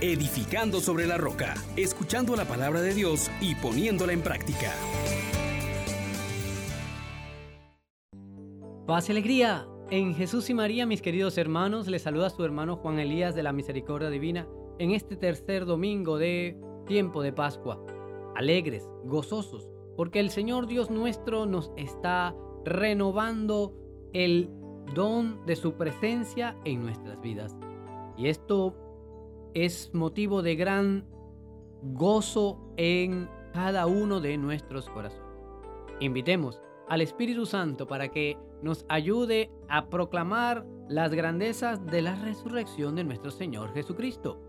edificando sobre la roca, escuchando la palabra de Dios y poniéndola en práctica. Paz y alegría. En Jesús y María, mis queridos hermanos, les saluda su hermano Juan Elías de la Misericordia Divina en este tercer domingo de tiempo de Pascua. Alegres, gozosos, porque el Señor Dios nuestro nos está renovando el don de su presencia en nuestras vidas. Y esto es motivo de gran gozo en cada uno de nuestros corazones. Invitemos al Espíritu Santo para que nos ayude a proclamar las grandezas de la resurrección de nuestro Señor Jesucristo.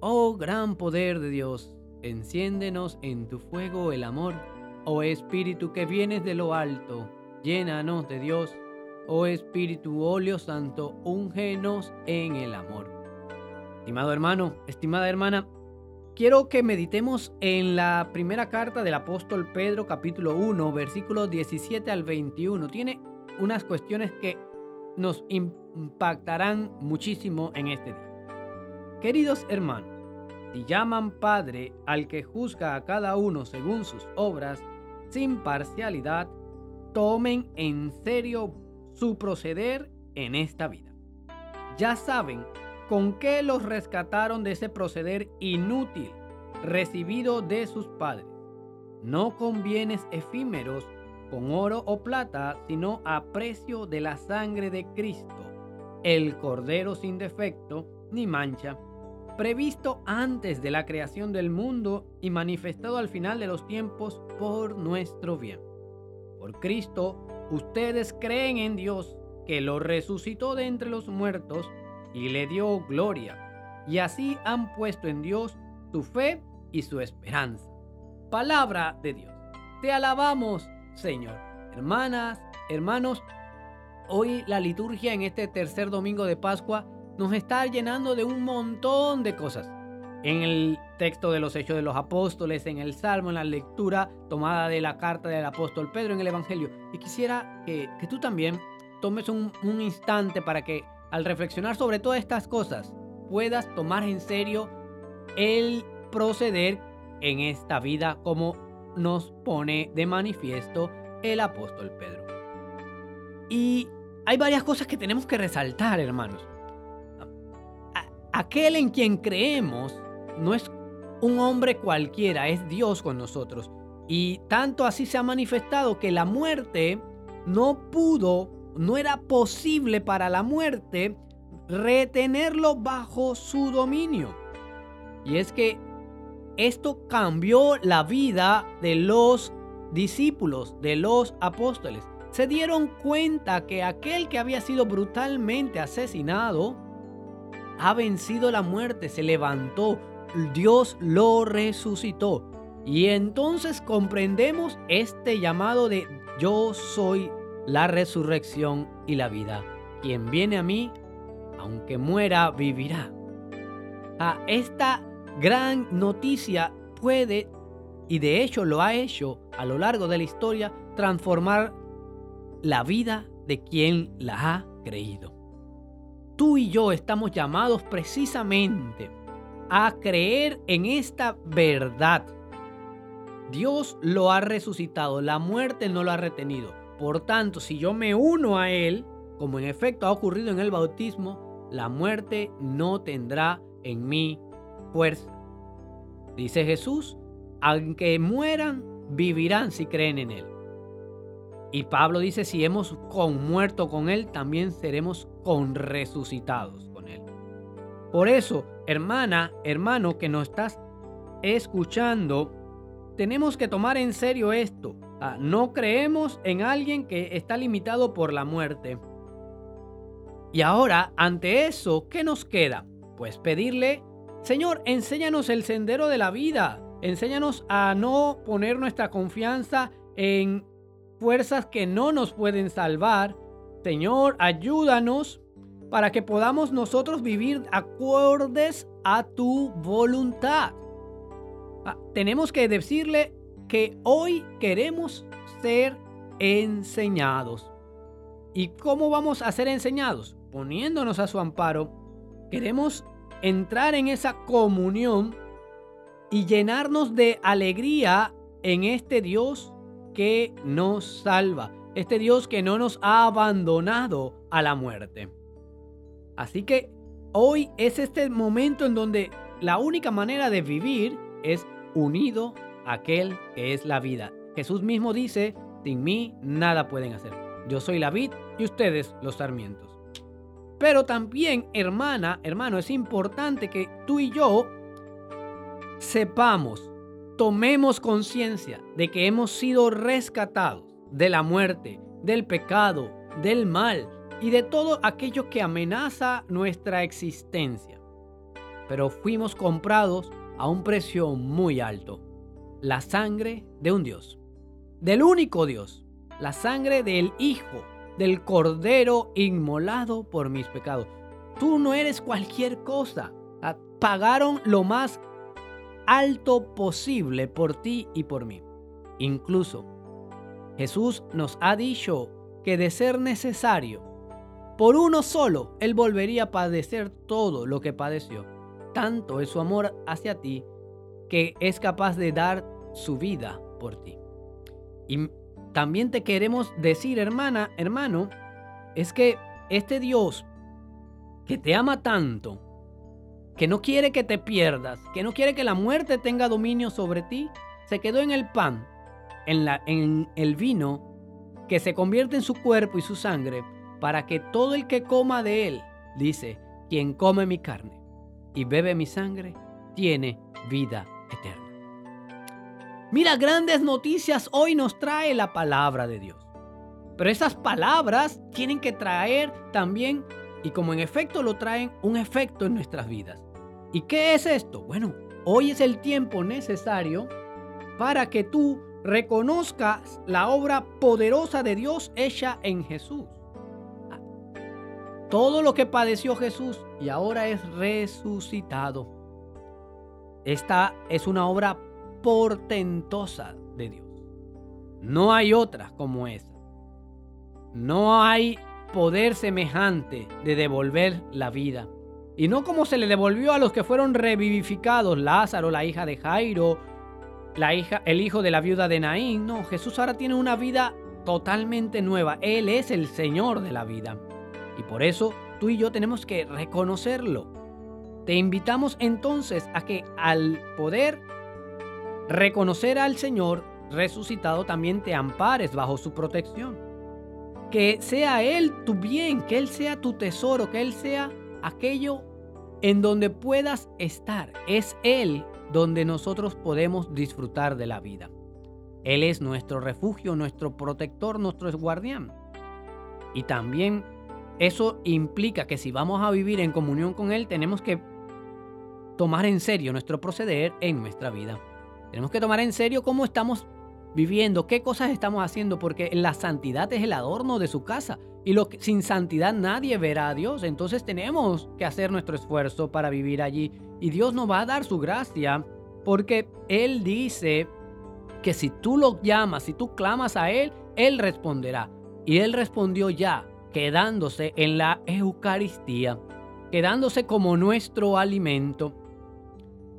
Oh gran poder de Dios, enciéndenos en tu fuego el amor. Oh Espíritu que vienes de lo alto, llénanos de Dios. Oh Espíritu óleo santo, úngenos en el amor. Estimado hermano, estimada hermana, quiero que meditemos en la primera carta del apóstol Pedro capítulo 1, versículos 17 al 21. Tiene unas cuestiones que nos impactarán muchísimo en este día. Queridos hermanos, si llaman Padre al que juzga a cada uno según sus obras, sin parcialidad, tomen en serio su proceder en esta vida. Ya saben con qué los rescataron de ese proceder inútil recibido de sus padres, no con bienes efímeros, con oro o plata, sino a precio de la sangre de Cristo, el Cordero sin defecto ni mancha, previsto antes de la creación del mundo y manifestado al final de los tiempos por nuestro bien. Por Cristo, ustedes creen en Dios, que lo resucitó de entre los muertos, y le dio gloria, y así han puesto en Dios su fe y su esperanza. Palabra de Dios. Te alabamos, Señor. Hermanas, hermanos, hoy la liturgia en este tercer domingo de Pascua nos está llenando de un montón de cosas. En el texto de los Hechos de los Apóstoles, en el Salmo, en la lectura tomada de la carta del apóstol Pedro en el Evangelio. Y quisiera que, tú también tomes un, un instante para que al reflexionar sobre todas estas cosas, puedas tomar en serio el proceder en esta vida como nos pone de manifiesto el apóstol Pedro. Y hay varias cosas que tenemos que resaltar, hermanos. Aquel en quien creemos no es un hombre cualquiera, es Dios con nosotros. Y tanto así se ha manifestado que la muerte no pudo no era posible para la muerte retenerlo bajo su dominio. Y es que esto cambió la vida de los discípulos, de los apóstoles. Se dieron cuenta que aquel que había sido brutalmente asesinado ha vencido la muerte, se levantó, Dios lo resucitó. Y entonces comprendemos este llamado de yo soy la resurrección y la vida. Quien viene a mí, aunque muera, vivirá. A esta gran noticia puede, y de hecho lo ha hecho a lo largo de la historia, transformar la vida de quien la ha creído. Tú y yo estamos llamados precisamente a creer en esta verdad. Dios lo ha resucitado, la muerte no lo ha retenido. Por tanto, si yo me uno a Él, como en efecto ha ocurrido en el bautismo, la muerte no tendrá en mí fuerza. Dice Jesús, aunque mueran, vivirán si creen en Él. Y Pablo dice, si hemos con muerto con Él, también seremos con resucitados con Él. Por eso, hermana, hermano que nos estás escuchando, tenemos que tomar en serio esto. Ah, no creemos en alguien que está limitado por la muerte. Y ahora, ante eso, ¿qué nos queda? Pues pedirle, Señor, enséñanos el sendero de la vida. Enséñanos a no poner nuestra confianza en fuerzas que no nos pueden salvar. Señor, ayúdanos para que podamos nosotros vivir acordes a tu voluntad. Ah, tenemos que decirle, que hoy queremos ser enseñados. ¿Y cómo vamos a ser enseñados? Poniéndonos a su amparo. Queremos entrar en esa comunión y llenarnos de alegría en este Dios que nos salva, este Dios que no nos ha abandonado a la muerte. Así que hoy es este momento en donde la única manera de vivir es unido aquel que es la vida. Jesús mismo dice, sin mí nada pueden hacer. Yo soy la vid y ustedes los sarmientos. Pero también, hermana, hermano, es importante que tú y yo sepamos, tomemos conciencia de que hemos sido rescatados de la muerte, del pecado, del mal y de todo aquello que amenaza nuestra existencia. Pero fuimos comprados a un precio muy alto, la sangre de un Dios, del único Dios, la sangre del Hijo del Cordero inmolado por mis pecados. Tú no eres cualquier cosa. Ah, pagaron lo más alto posible por ti y por mí. Incluso Jesús nos ha dicho que de ser necesario, por uno solo, Él volvería a padecer todo lo que padeció. Tanto es su amor hacia ti que es capaz de dar su vida por ti. Y también te queremos decir, hermana, hermano, es que este Dios que te ama tanto, que no quiere que te pierdas, que no quiere que la muerte tenga dominio sobre ti, se quedó en el pan, en, la, en el vino, que se convierte en su cuerpo y su sangre, para que todo el que coma de él, dice, quien come mi carne y bebe mi sangre, tiene vida eterna. Mira, grandes noticias hoy nos trae la palabra de Dios. Pero esas palabras tienen que traer también, y como en efecto lo traen, un efecto en nuestras vidas. ¿Y qué es esto? Bueno, hoy es el tiempo necesario para que tú reconozcas la obra poderosa de Dios hecha en Jesús. Todo lo que padeció Jesús y ahora es resucitado. Esta es una obra portentosa de Dios. No hay otra como esa. No hay poder semejante de devolver la vida. Y no como se le devolvió a los que fueron revivificados, Lázaro, la hija de Jairo, la hija, el hijo de la viuda de Naín. No, Jesús ahora tiene una vida totalmente nueva. Él es el Señor de la vida. Y por eso tú y yo tenemos que reconocerlo. Te invitamos entonces a que al poder reconocer al Señor resucitado también te ampares bajo su protección. Que sea Él tu bien, que Él sea tu tesoro, que Él sea aquello en donde puedas estar. Es Él donde nosotros podemos disfrutar de la vida. Él es nuestro refugio, nuestro protector, nuestro guardián. Y también eso implica que si vamos a vivir en comunión con Él, tenemos que tomar en serio nuestro proceder en nuestra vida. Tenemos que tomar en serio cómo estamos viviendo, qué cosas estamos haciendo, porque la santidad es el adorno de su casa. Y lo sin santidad nadie verá a Dios. Entonces tenemos que hacer nuestro esfuerzo para vivir allí. Y Dios nos va a dar su gracia, porque Él dice que si tú lo llamas, si tú clamas a Él, Él responderá. Y Él respondió ya, quedándose en la Eucaristía, quedándose como nuestro alimento.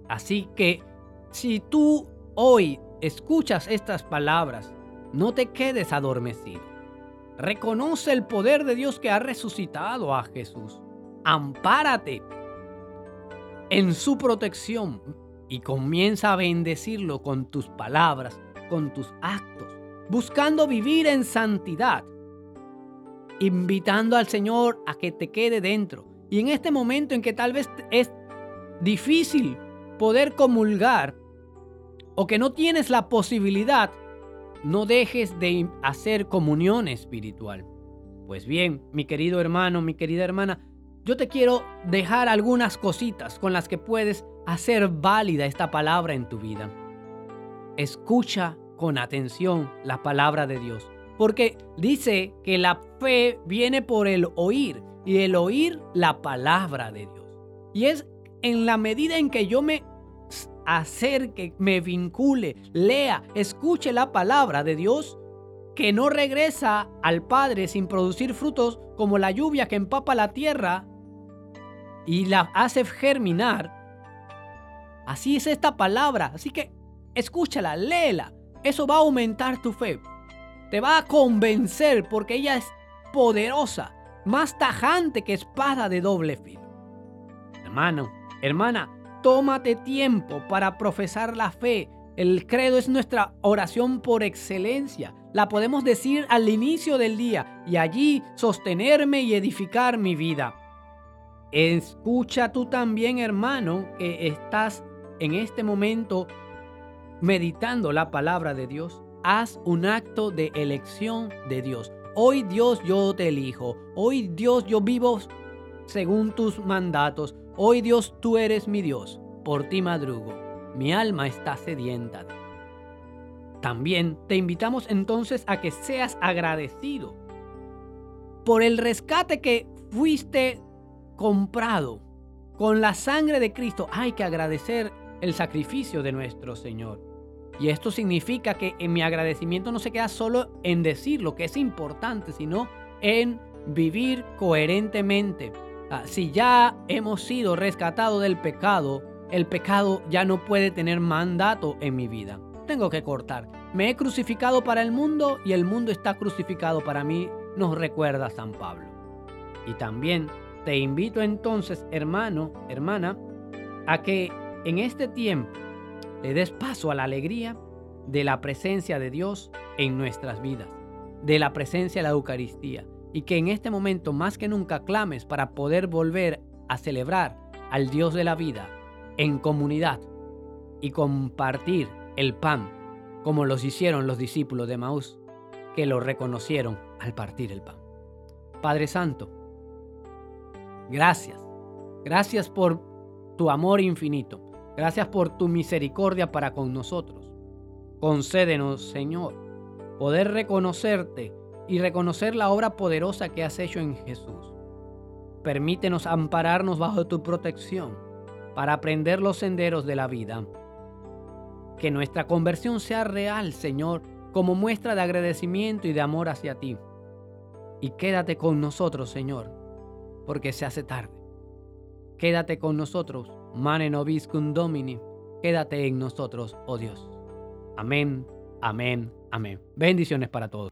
Así que si tú hoy escuchas estas palabras, no te quedes adormecido. Reconoce el poder de Dios que ha resucitado a Jesús. Ampárate en su protección y comienza a bendecirlo con tus palabras, con tus actos, buscando vivir en santidad, invitando al Señor a que te quede dentro. Y en este momento en que tal vez es difícil poder comulgar, o que no tienes la posibilidad, no dejes de hacer comunión espiritual. Pues bien, mi querido hermano, mi querida hermana, yo te quiero dejar algunas cositas con las que puedes hacer válida esta palabra en tu vida. Escucha con atención la palabra de Dios, porque dice que la fe viene por el oír y el oír la palabra de Dios. Y es en la medida en que yo me hacer que me vincule, lea, escuche la palabra de Dios, que no regresa al Padre sin producir frutos como la lluvia que empapa la tierra, y la hace germinar, así es esta palabra. Así que escúchala, léela. Eso va a aumentar tu fe. Te va a convencer porque ella es poderosa, más tajante que espada de doble filo. Hermano, hermana, tómate tiempo para profesar la fe. El credo es nuestra oración por excelencia. La podemos decir al inicio del día y allí sostenerme y edificar mi vida. Escucha tú también, hermano, que estás en este momento meditando la palabra de Dios. Haz un acto de elección de Dios. Hoy Dios yo te elijo. Hoy Dios yo vivo según tus mandatos. Hoy Dios tú eres mi Dios. Por ti madrugo. Mi alma está sedienta. También te invitamos entonces a que seas agradecido por el rescate que fuiste comprado con la sangre de Cristo. Hay que agradecer el sacrificio de nuestro Señor. Y esto significa que en mi agradecimiento no se queda solo en decir lo que es importante, sino en vivir coherentemente. Ah, si ya hemos sido rescatados del pecado, el pecado ya no puede tener mandato en mi vida. Tengo que cortar. Me he crucificado para el mundo y el mundo está crucificado para mí, nos recuerda San Pablo. Y también te invito entonces, hermano, hermana, a que en este tiempo le des paso a la alegría de la presencia de Dios en nuestras vidas, de la presencia de la Eucaristía, y que en este momento más que nunca clames para poder volver a celebrar al Dios de la vida en comunidad y compartir el pan como los hicieron los discípulos de Maús, que lo reconocieron al partir el pan. Padre Santo, gracias, gracias por tu amor infinito. Gracias por tu misericordia para con nosotros. Concédenos, Señor, poder reconocerte y reconocer la obra poderosa que has hecho en Jesús. Permítenos ampararnos bajo tu protección para aprender los senderos de la vida. Que nuestra conversión sea real, Señor, como muestra de agradecimiento y de amor hacia ti. Y quédate con nosotros, Señor, porque se hace tarde. Quédate con nosotros Mane nobiscum Domini, quédate en nosotros, oh Dios. Amén, amén, amén. Bendiciones para todos.